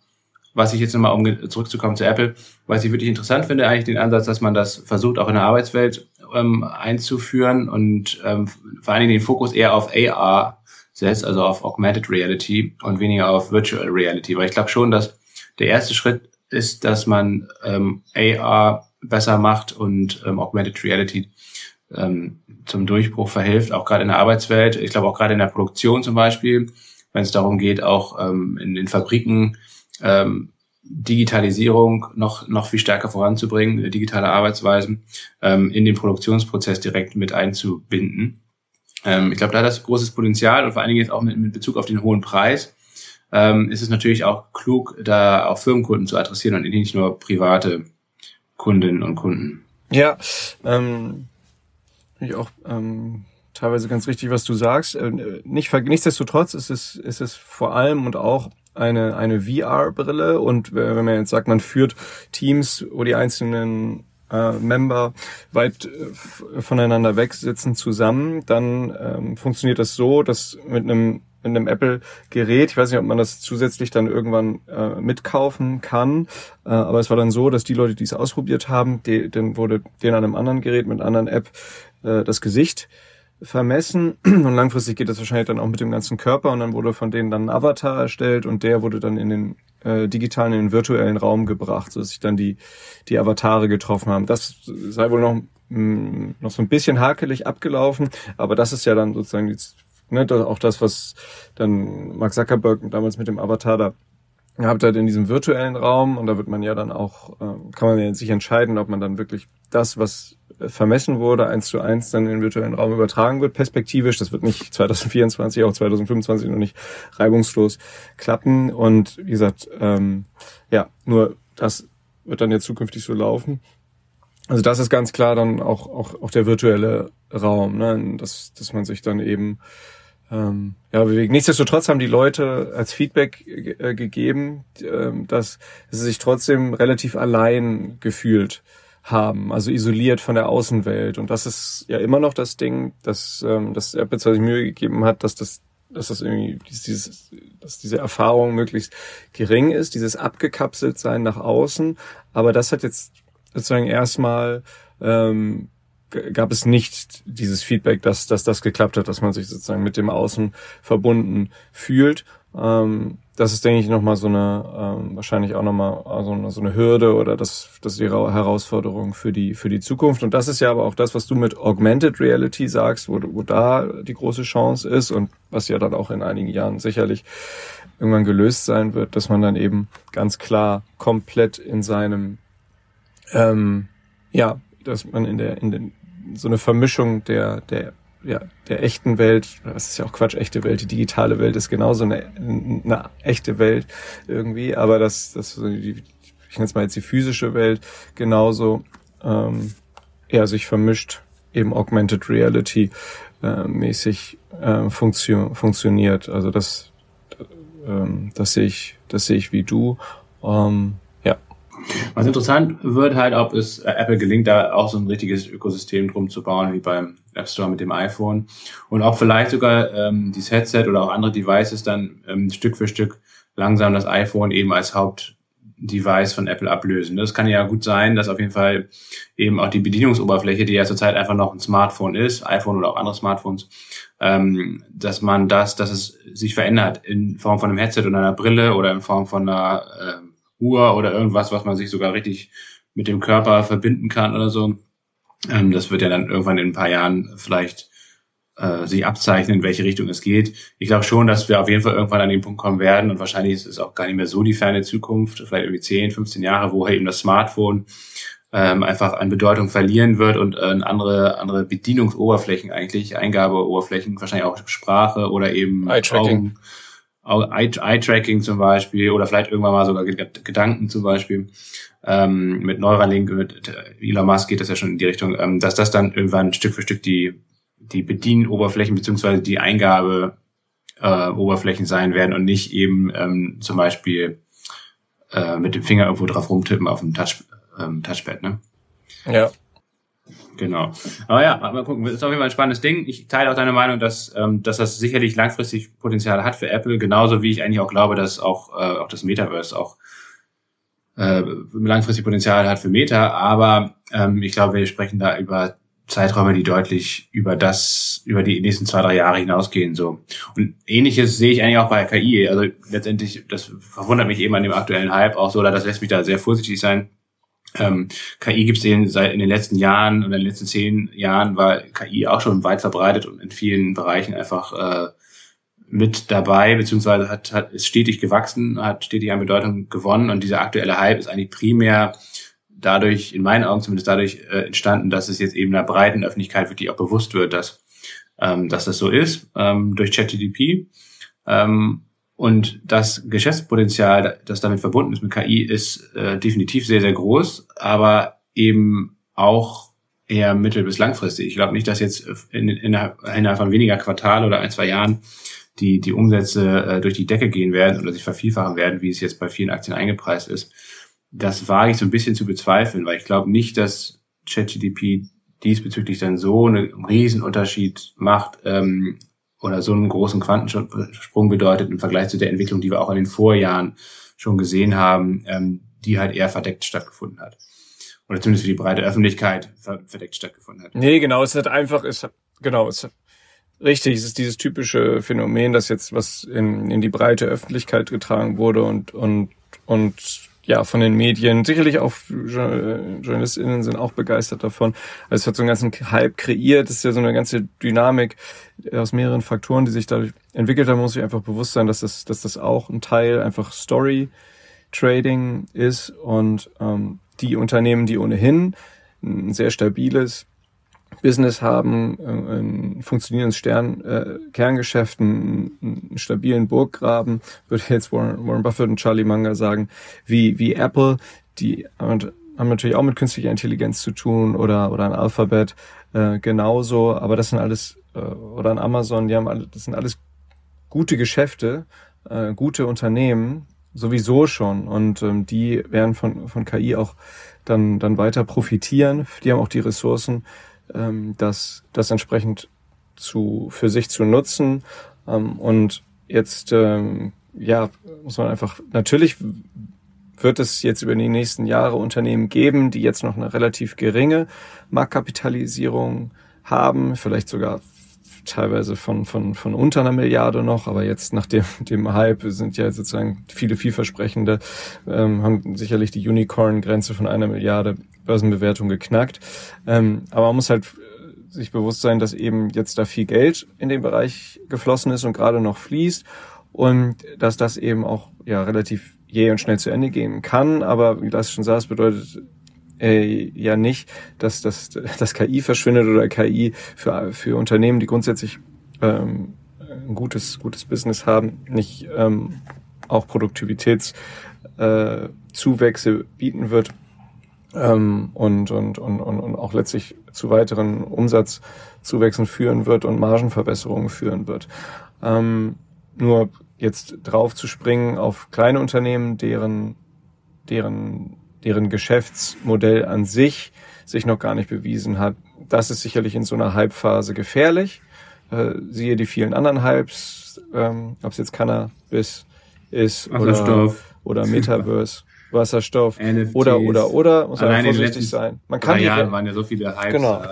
was ich jetzt nochmal, um zurückzukommen zu Apple, was ich wirklich interessant finde, eigentlich den Ansatz, dass man das versucht, auch in der Arbeitswelt ähm, einzuführen und ähm, vor allen Dingen den Fokus eher auf AR setzt, also auf Augmented Reality und weniger auf Virtual Reality. Weil ich glaube schon, dass der erste Schritt ist, dass man ähm, AR besser macht und ähm, Augmented Reality ähm, zum Durchbruch verhilft, auch gerade in der Arbeitswelt. Ich glaube auch gerade in der Produktion zum Beispiel, wenn es darum geht, auch ähm, in den Fabriken ähm, Digitalisierung noch, noch viel stärker voranzubringen, digitale Arbeitsweisen ähm, in den Produktionsprozess direkt mit einzubinden. Ähm, ich glaube, da hat das großes Potenzial und vor allen Dingen jetzt auch mit, mit Bezug auf den hohen Preis ähm, ist es natürlich auch klug, da auch Firmenkunden zu adressieren und nicht nur private Kundinnen und Kunden. Ja, ähm, ich auch ähm, teilweise ganz richtig, was du sagst. Äh, nicht, nichtsdestotrotz ist es, ist es vor allem und auch eine, eine VR-Brille und wenn man jetzt sagt, man führt Teams, wo die einzelnen äh, Member weit äh, voneinander weg sitzen zusammen, dann ähm, funktioniert das so, dass mit einem mit einem Apple-Gerät, ich weiß nicht, ob man das zusätzlich dann irgendwann äh, mitkaufen kann, äh, aber es war dann so, dass die Leute, die es ausprobiert haben, die, dann wurde denen an einem anderen Gerät mit einer anderen App äh, das Gesicht vermessen. Und langfristig geht das wahrscheinlich dann auch mit dem ganzen Körper. Und dann wurde von denen dann ein Avatar erstellt und der wurde dann in den äh, digitalen, in den virtuellen Raum gebracht, sodass sich dann die, die Avatare getroffen haben. Das sei wohl noch, mh, mm, noch so ein bisschen hakelig abgelaufen, aber das ist ja dann sozusagen die, ne, auch das, was dann Mark Zuckerberg damals mit dem Avatar da gehabt hat in diesem virtuellen Raum. Und da wird man ja dann auch, äh, kann man ja sich entscheiden, ob man dann wirklich das, was vermessen wurde, eins zu eins dann in den virtuellen Raum übertragen wird, perspektivisch. Das wird nicht 2024, auch 2025 noch nicht reibungslos klappen. Und wie gesagt, ähm, ja, nur das wird dann jetzt zukünftig so laufen. Also das ist ganz klar dann auch, auch, auch der virtuelle Raum, ne? dass, dass man sich dann eben ähm, ja, bewegt. Nichtsdestotrotz haben die Leute als Feedback äh, gegeben, äh, dass sie sich trotzdem relativ allein gefühlt haben, also isoliert von der Außenwelt. Und das ist ja immer noch das Ding, dass, ähm, dass Apple zwar sich Mühe gegeben hat, dass das dass das irgendwie dieses, dass diese Erfahrung möglichst gering ist, dieses abgekapselt sein nach außen. Aber das hat jetzt sozusagen erstmal ähm, gab es nicht dieses Feedback, dass, dass das geklappt hat, dass man sich sozusagen mit dem Außen verbunden fühlt. Ähm, das ist, denke ich, nochmal so eine, ähm, wahrscheinlich auch nochmal also so eine Hürde oder das, das ist die Herausforderung für die, für die Zukunft. Und das ist ja aber auch das, was du mit Augmented Reality sagst, wo, wo da die große Chance ist und was ja dann auch in einigen Jahren sicherlich irgendwann gelöst sein wird, dass man dann eben ganz klar komplett in seinem, ähm, ja, dass man in der, in den, so eine Vermischung der, der ja, der echten Welt, das ist ja auch Quatsch, echte Welt, die digitale Welt ist genauso eine, eine echte Welt irgendwie, aber das, das die, ich nenne es mal jetzt die physische Welt genauso ähm, ja, sich vermischt, eben Augmented Reality äh, mäßig äh, funktio funktioniert. Also das, ähm, das sehe ich, das sehe ich wie du. Ähm. Was interessant wird halt, ob es äh, Apple gelingt, da auch so ein richtiges Ökosystem drum zu bauen, wie beim App Store mit dem iPhone. Und ob vielleicht sogar ähm, dieses Headset oder auch andere Devices dann ähm, Stück für Stück langsam das iPhone eben als Hauptdevice von Apple ablösen. Das kann ja gut sein, dass auf jeden Fall eben auch die Bedienungsoberfläche, die ja zurzeit einfach noch ein Smartphone ist, iPhone oder auch andere Smartphones, ähm, dass man das, dass es sich verändert in Form von einem Headset oder einer Brille oder in Form von einer äh, Uhr oder irgendwas, was man sich sogar richtig mit dem Körper verbinden kann oder so. Ähm, das wird ja dann irgendwann in ein paar Jahren vielleicht äh, sich abzeichnen, in welche Richtung es geht. Ich glaube schon, dass wir auf jeden Fall irgendwann an den Punkt kommen werden und wahrscheinlich ist es auch gar nicht mehr so die ferne Zukunft, vielleicht irgendwie 10, 15 Jahre, wo eben das Smartphone ähm, einfach an Bedeutung verlieren wird und äh, andere andere Bedienungsoberflächen eigentlich, Eingabeoberflächen, wahrscheinlich auch Sprache oder eben Eye-Tracking. Eye-Tracking zum Beispiel oder vielleicht irgendwann mal sogar Gedanken zum Beispiel ähm, mit Neuralink, mit äh, Elon Musk geht das ja schon in die Richtung, ähm, dass das dann irgendwann Stück für Stück die die Bedienoberflächen beziehungsweise die Eingabe äh, Oberflächen sein werden und nicht eben ähm, zum Beispiel äh, mit dem Finger irgendwo drauf rumtippen auf dem Touch, ähm, Touchpad, ne? Ja. Genau. Aber ja, mal gucken. Das ist auf jeden Fall ein spannendes Ding. Ich teile auch deine Meinung, dass, ähm, dass das sicherlich langfristig Potenzial hat für Apple, genauso wie ich eigentlich auch glaube, dass auch, äh, auch das Metaverse auch äh, langfristig Potenzial hat für Meta. Aber ähm, ich glaube, wir sprechen da über Zeiträume, die deutlich über das, über die nächsten zwei, drei Jahre hinausgehen, so. Und ähnliches sehe ich eigentlich auch bei KI. Also letztendlich, das verwundert mich eben an dem aktuellen Hype auch so, oder das lässt mich da sehr vorsichtig sein. Ähm, KI gibt es seit in den letzten Jahren oder in den letzten zehn Jahren war KI auch schon weit verbreitet und in vielen Bereichen einfach äh, mit dabei, beziehungsweise hat, hat ist stetig gewachsen, hat stetig an Bedeutung gewonnen und dieser aktuelle Hype ist eigentlich primär dadurch, in meinen Augen zumindest dadurch äh, entstanden, dass es jetzt eben der breiten Öffentlichkeit wirklich auch bewusst wird, dass, ähm, dass das so ist, ähm, durch ChatGDP. Ähm, und das Geschäftspotenzial, das damit verbunden ist mit KI, ist äh, definitiv sehr, sehr groß, aber eben auch eher mittel- bis langfristig. Ich glaube nicht, dass jetzt in, in, innerhalb von weniger Quartal oder ein, zwei Jahren die, die Umsätze äh, durch die Decke gehen werden oder sich vervielfachen werden, wie es jetzt bei vielen Aktien eingepreist ist das wage ich so ein bisschen zu bezweifeln, weil ich glaube nicht, dass ChatGDP diesbezüglich dann so einen Riesenunterschied macht ähm, oder so einen großen Quantensprung bedeutet im Vergleich zu der Entwicklung, die wir auch in den Vorjahren schon gesehen haben, ähm, die halt eher verdeckt stattgefunden hat. Oder zumindest für die breite Öffentlichkeit verdeckt stattgefunden hat. Nee, genau, es hat einfach, es hat, genau, es hat, richtig, es ist dieses typische Phänomen, das jetzt was in, in die breite Öffentlichkeit getragen wurde und, und, und ja, von den Medien. Sicherlich auch JournalistInnen sind auch begeistert davon. Also es hat so einen ganzen Hype kreiert. Das ist ja so eine ganze Dynamik aus mehreren Faktoren, die sich dadurch entwickelt haben. Muss ich einfach bewusst sein, dass das, dass das auch ein Teil einfach Story Trading ist und ähm, die Unternehmen, die ohnehin ein sehr stabiles Business haben, äh, ein funktionierendes Stern, äh, Kerngeschäft, einen, einen stabilen Burggraben, würde jetzt Warren, Warren Buffett und Charlie Munger sagen, wie, wie Apple, die haben natürlich auch mit künstlicher Intelligenz zu tun oder, oder ein Alphabet äh, genauso, aber das sind alles, äh, oder ein Amazon, die haben alle, das sind alles gute Geschäfte, äh, gute Unternehmen, sowieso schon. Und ähm, die werden von, von KI auch dann, dann weiter profitieren. Die haben auch die Ressourcen, ähm, das, das entsprechend zu, für sich zu nutzen. Ähm, und jetzt, ähm, ja, muss man einfach, natürlich wird es jetzt über die nächsten Jahre Unternehmen geben, die jetzt noch eine relativ geringe Marktkapitalisierung haben, vielleicht sogar teilweise von, von, von unter einer Milliarde noch, aber jetzt nach dem, dem Hype sind ja sozusagen viele vielversprechende, ähm, haben sicherlich die Unicorn-Grenze von einer Milliarde Börsenbewertung geknackt. Ähm, aber man muss halt äh, sich bewusst sein, dass eben jetzt da viel Geld in den Bereich geflossen ist und gerade noch fließt und dass das eben auch ja relativ jäh und schnell zu Ende gehen kann. Aber wie das schon sagst, bedeutet äh, ja nicht, dass das dass KI verschwindet oder KI für, für Unternehmen, die grundsätzlich ähm, ein gutes, gutes Business haben, nicht ähm, auch Produktivitätszuwächse äh, bieten wird ähm, und, und, und, und, und auch letztlich zu weiteren Umsatzzuwächsen führen wird und Margenverbesserungen führen wird. Ähm, nur jetzt drauf zu springen auf kleine Unternehmen, deren, deren deren Geschäftsmodell an sich sich noch gar nicht bewiesen hat. Das ist sicherlich in so einer Hype-Phase gefährlich. Äh, siehe die vielen anderen Hypes, ähm, ob es jetzt Cannabis ist oder, oder Metaverse. Wasserstoff NFTs, oder oder oder muss man vorsichtig sein. Man kann Jahren waren ja so viele Hypes, genau. äh,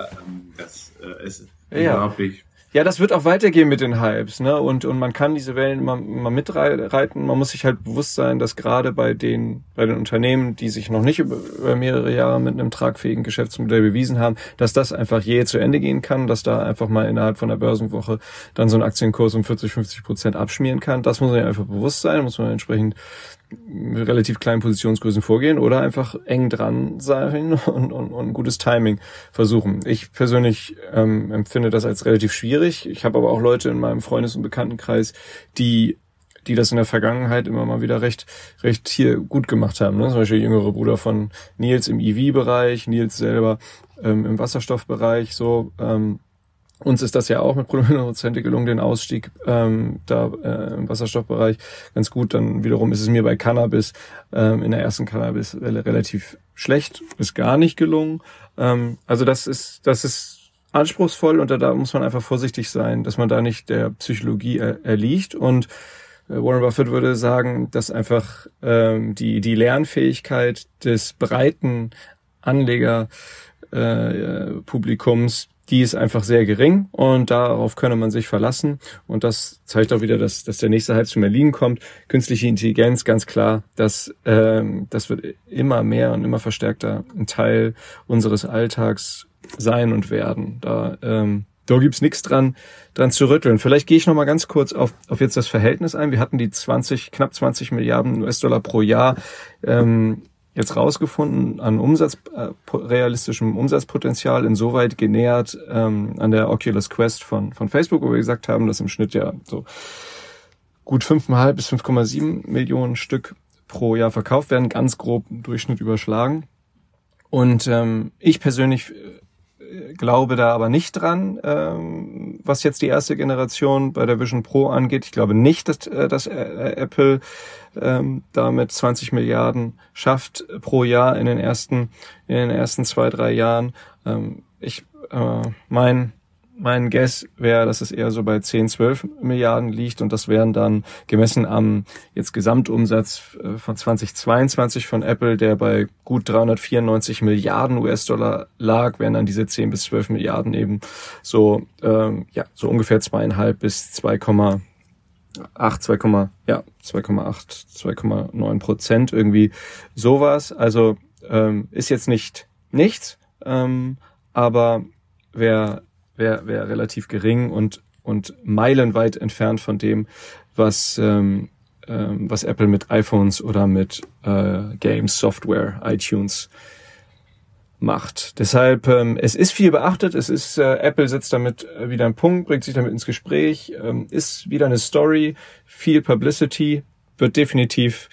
das äh, ist ja. unglaublich ja, das wird auch weitergehen mit den Hypes, ne? Und, und man kann diese Wellen immer, immer mitreiten. Man muss sich halt bewusst sein, dass gerade bei den, bei den Unternehmen, die sich noch nicht über, über mehrere Jahre mit einem tragfähigen Geschäftsmodell bewiesen haben, dass das einfach je zu Ende gehen kann, dass da einfach mal innerhalb von der Börsenwoche dann so ein Aktienkurs um 40, 50 Prozent abschmieren kann. Das muss man einfach bewusst sein, muss man entsprechend relativ kleinen Positionsgrößen vorgehen oder einfach eng dran sein und, und, und gutes Timing versuchen. Ich persönlich ähm, empfinde das als relativ schwierig. Ich habe aber auch Leute in meinem Freundes- und Bekanntenkreis, die die das in der Vergangenheit immer mal wieder recht, recht hier gut gemacht haben. Ne? Zum Beispiel jüngere Bruder von Nils im EV-Bereich, Nils selber ähm, im Wasserstoffbereich, so, ähm, uns ist das ja auch mit Prozente gelungen, den Ausstieg ähm, da äh, im Wasserstoffbereich ganz gut. Dann wiederum ist es mir bei Cannabis ähm, in der ersten Cannabiswelle relativ schlecht, ist gar nicht gelungen. Ähm, also das ist das ist anspruchsvoll und da, da muss man einfach vorsichtig sein, dass man da nicht der Psychologie er, erliegt und äh, Warren Buffett würde sagen, dass einfach ähm, die die Lernfähigkeit des breiten Anleger äh, Publikums die ist einfach sehr gering und darauf könne man sich verlassen. Und das zeigt auch wieder, dass, dass der nächste Hype zu Berlin kommt. Künstliche Intelligenz, ganz klar, das, ähm, das wird immer mehr und immer verstärkter ein Teil unseres Alltags sein und werden. Da, ähm, da gibt's nichts dran, dran zu rütteln. Vielleicht gehe ich noch mal ganz kurz auf, auf jetzt das Verhältnis ein. Wir hatten die 20, knapp 20 Milliarden US-Dollar pro Jahr ähm, jetzt rausgefunden an Umsatz, äh, realistischem Umsatzpotenzial insoweit genähert ähm, an der Oculus Quest von, von Facebook, wo wir gesagt haben, dass im Schnitt ja so gut 5,5 bis 5,7 Millionen Stück pro Jahr verkauft werden, ganz grob Durchschnitt überschlagen. Und ähm, ich persönlich glaube da aber nicht dran, ähm, was jetzt die erste Generation bei der Vision Pro angeht. Ich glaube nicht, dass, äh, dass äh, Apple ähm, damit 20 Milliarden schafft pro Jahr in den ersten, in den ersten zwei, drei Jahren. Ähm, ich, äh, mein, mein Guess wäre, dass es eher so bei 10, 12 Milliarden liegt und das wären dann gemessen am jetzt Gesamtumsatz äh, von 2022 von Apple, der bei gut 394 Milliarden US-Dollar lag, wären dann diese 10 bis 12 Milliarden eben so ähm, ja so ungefähr zweieinhalb bis 2, 8, 2, ja, 2,8, 2,9 Prozent irgendwie sowas. Also ähm, ist jetzt nicht nichts, ähm, aber wäre wär, relativ gering und und meilenweit entfernt von dem, was ähm, ähm, was Apple mit iPhones oder mit äh, Games, Software, iTunes macht. Deshalb, ähm, es ist viel beachtet, es ist, äh, Apple setzt damit äh, wieder einen Punkt, bringt sich damit ins Gespräch, ähm, ist wieder eine Story, viel Publicity, wird definitiv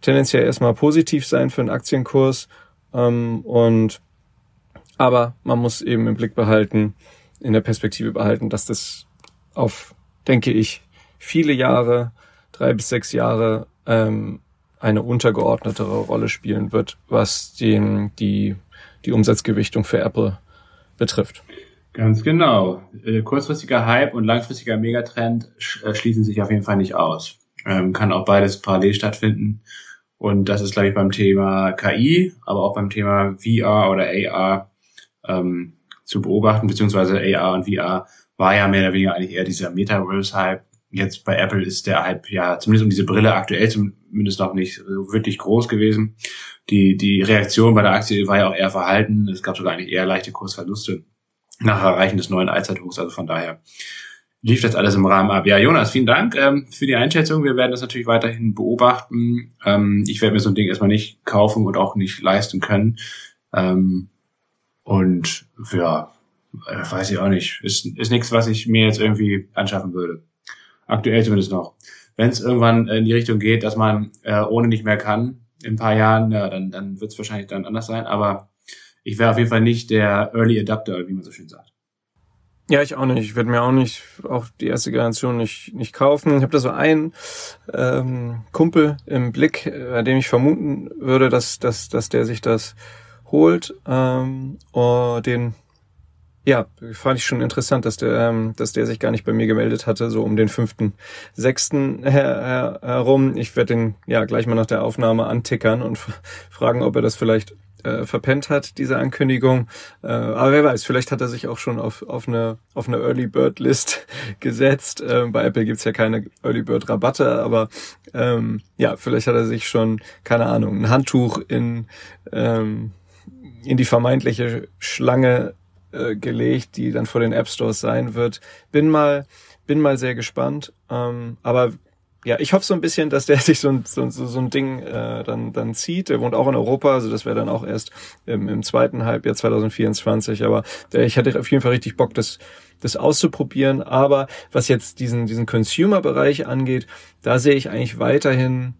tendenziell erstmal positiv sein für einen Aktienkurs. Ähm, und aber man muss eben im Blick behalten, in der Perspektive behalten, dass das auf, denke ich, viele Jahre, drei bis sechs Jahre, ähm, eine untergeordnetere Rolle spielen wird, was den, die die Umsatzgewichtung für Apple betrifft. Ganz genau. Äh, kurzfristiger Hype und langfristiger Megatrend äh, schließen sich auf jeden Fall nicht aus. Ähm, kann auch beides parallel stattfinden. Und das ist, glaube ich, beim Thema KI, aber auch beim Thema VR oder AR ähm, zu beobachten, beziehungsweise AR und VR war ja mehr oder weniger eigentlich eher dieser Metaverse-Hype. Jetzt bei Apple ist der Hype ja zumindest um diese Brille aktuell zumindest noch nicht wirklich groß gewesen die, die Reaktion bei der Aktie war ja auch eher verhalten. Es gab sogar eigentlich eher leichte Kursverluste nach Erreichen des neuen Allzeithochs. Also von daher lief das alles im Rahmen ab. Ja, Jonas, vielen Dank ähm, für die Einschätzung. Wir werden das natürlich weiterhin beobachten. Ähm, ich werde mir so ein Ding erstmal nicht kaufen und auch nicht leisten können. Ähm, und ja, äh, weiß ich auch nicht. Ist, ist nichts, was ich mir jetzt irgendwie anschaffen würde. Aktuell zumindest noch. Wenn es irgendwann in die Richtung geht, dass man äh, ohne nicht mehr kann, in ein paar Jahren, ja, dann, dann wird es wahrscheinlich dann anders sein. Aber ich wäre auf jeden Fall nicht der Early Adapter, wie man so schön sagt. Ja, ich auch nicht. Ich werde mir auch nicht auch die erste Generation nicht nicht kaufen. Ich habe da so einen ähm, Kumpel im Blick, äh, bei dem ich vermuten würde, dass dass dass der sich das holt. Ähm, oh, den ja, fand ich schon interessant, dass der, ähm, dass der sich gar nicht bei mir gemeldet hatte, so um den fünften, sechsten her, her, herum. Ich werde den ja gleich mal nach der Aufnahme antickern und fragen, ob er das vielleicht äh, verpennt hat, diese Ankündigung. Äh, aber wer weiß, vielleicht hat er sich auch schon auf, auf eine, auf eine Early Bird List gesetzt. Äh, bei Apple gibt's ja keine Early Bird Rabatte, aber ähm, ja, vielleicht hat er sich schon, keine Ahnung, ein Handtuch in, ähm, in die vermeintliche Schlange äh, gelegt, die dann vor den App Stores sein wird. Bin mal, bin mal sehr gespannt. Ähm, aber ja, ich hoffe so ein bisschen, dass der sich so ein, so, so ein Ding äh, dann, dann zieht. Der wohnt auch in Europa, also das wäre dann auch erst im, im zweiten Halbjahr 2024. Aber der, ich hatte auf jeden Fall richtig Bock, das, das auszuprobieren. Aber was jetzt diesen, diesen Consumer-Bereich angeht, da sehe ich eigentlich weiterhin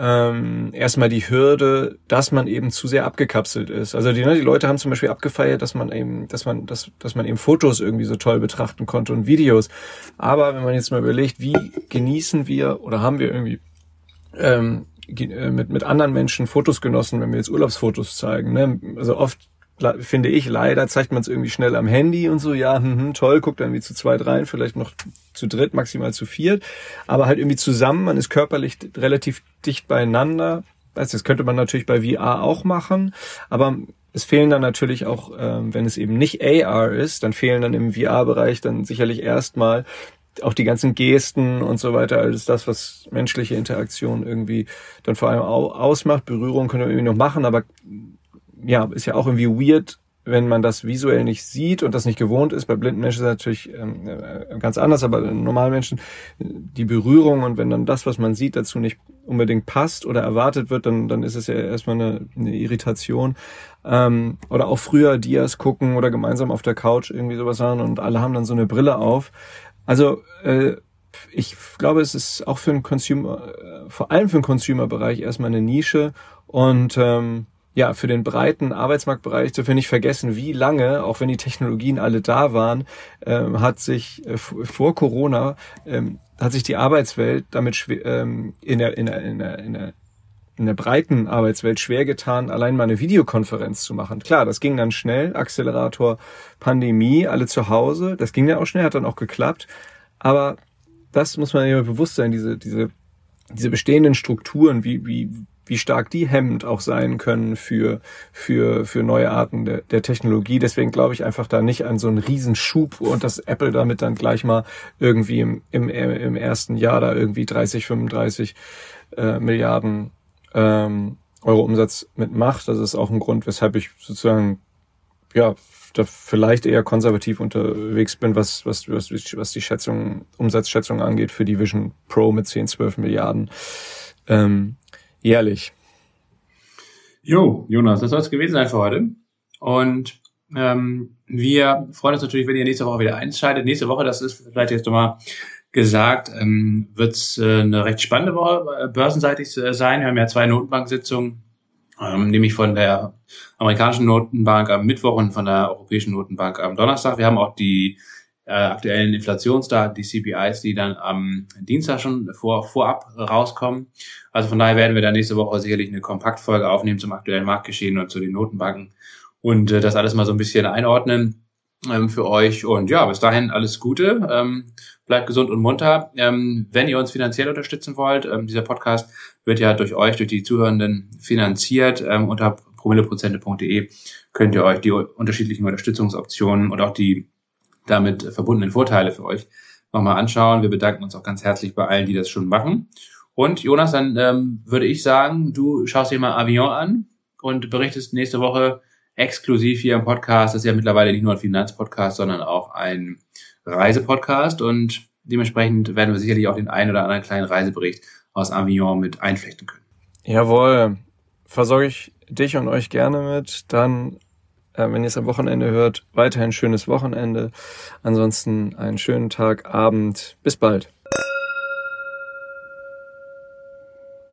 ähm, erstmal die Hürde, dass man eben zu sehr abgekapselt ist. Also die, ne, die Leute haben zum Beispiel abgefeiert, dass man eben, dass man, dass, dass man eben Fotos irgendwie so toll betrachten konnte und Videos. Aber wenn man jetzt mal überlegt, wie genießen wir oder haben wir irgendwie ähm, äh, mit, mit anderen Menschen Fotos genossen, wenn wir jetzt Urlaubsfotos zeigen. Ne? Also oft finde ich leider, zeigt man es irgendwie schnell am Handy und so, ja, hm, hm, toll, guckt dann wie zu zweit rein, vielleicht noch zu dritt, maximal zu viert, aber halt irgendwie zusammen, man ist körperlich relativ dicht beieinander. Also das könnte man natürlich bei VR auch machen, aber es fehlen dann natürlich auch, ähm, wenn es eben nicht AR ist, dann fehlen dann im VR-Bereich dann sicherlich erstmal auch die ganzen Gesten und so weiter, alles das, was menschliche Interaktion irgendwie dann vor allem ausmacht. Berührung können wir irgendwie noch machen, aber ja, ist ja auch irgendwie weird, wenn man das visuell nicht sieht und das nicht gewohnt ist. Bei blinden Menschen ist das natürlich ähm, äh, ganz anders, aber normalen Menschen die Berührung und wenn dann das, was man sieht, dazu nicht unbedingt passt oder erwartet wird, dann, dann ist es ja erstmal eine, eine Irritation. Ähm, oder auch früher Dias gucken oder gemeinsam auf der Couch irgendwie sowas an und alle haben dann so eine Brille auf. Also äh, ich glaube, es ist auch für den Consumer, äh, vor allem für den Consumer-Bereich erstmal eine Nische und ähm, ja, für den breiten Arbeitsmarktbereich dürfen wir nicht vergessen, wie lange, auch wenn die Technologien alle da waren, ähm, hat sich äh, vor Corona, ähm, hat sich die Arbeitswelt damit ähm, in, der, in, der, in, der, in, der, in der breiten Arbeitswelt schwer getan, allein mal eine Videokonferenz zu machen. Klar, das ging dann schnell, Accelerator, Pandemie, alle zu Hause, das ging ja auch schnell, hat dann auch geklappt, aber das muss man ja bewusst sein, diese, diese, diese bestehenden Strukturen, wie, wie, wie stark die hemmend auch sein können für, für, für neue Arten der, der Technologie. Deswegen glaube ich einfach da nicht an so einen Riesenschub und dass Apple damit dann gleich mal irgendwie im, im, im ersten Jahr da irgendwie 30, 35 äh, Milliarden ähm, Euro Umsatz mitmacht. Das ist auch ein Grund, weshalb ich sozusagen ja da vielleicht eher konservativ unterwegs bin, was, was, was, was die Schätzung, Umsatzschätzung angeht für die Vision Pro mit 10, 12 Milliarden. Ähm, jährlich. Jo, Jonas, das soll es gewesen sein für heute. Und ähm, wir freuen uns natürlich, wenn ihr nächste Woche wieder einschaltet. Nächste Woche, das ist vielleicht jetzt nochmal gesagt, ähm, wird es äh, eine recht spannende Woche äh, börsenseitig äh, sein. Wir haben ja zwei Notenbanksitzungen, ähm, nämlich von der amerikanischen Notenbank am Mittwoch und von der europäischen Notenbank am Donnerstag. Wir haben auch die äh, aktuellen Inflationsdaten, die CPIs, die dann am Dienstag schon vor, vorab rauskommen. Also von daher werden wir dann nächste Woche sicherlich eine Kompaktfolge aufnehmen zum aktuellen Marktgeschehen und zu den Notenbanken und äh, das alles mal so ein bisschen einordnen ähm, für euch. Und ja, bis dahin alles Gute. Ähm, bleibt gesund und munter. Ähm, wenn ihr uns finanziell unterstützen wollt, dieser Podcast wird ja durch euch, durch die Zuhörenden finanziert. Unter promilleprozente.de könnt ihr euch die unterschiedlichen Unterstützungsoptionen und auch die damit verbundenen Vorteile für euch nochmal anschauen. Wir bedanken uns auch ganz herzlich bei allen, die das schon machen. Und Jonas, dann ähm, würde ich sagen, du schaust dir mal Avion an und berichtest nächste Woche exklusiv hier im Podcast. Das ist ja mittlerweile nicht nur ein Finanzpodcast, sondern auch ein Reisepodcast und dementsprechend werden wir sicherlich auch den einen oder anderen kleinen Reisebericht aus Avignon mit einflechten können. Jawohl, versorge ich dich und euch gerne mit. Dann äh, wenn ihr es am Wochenende hört, weiterhin schönes Wochenende. Ansonsten einen schönen Tag, Abend. Bis bald.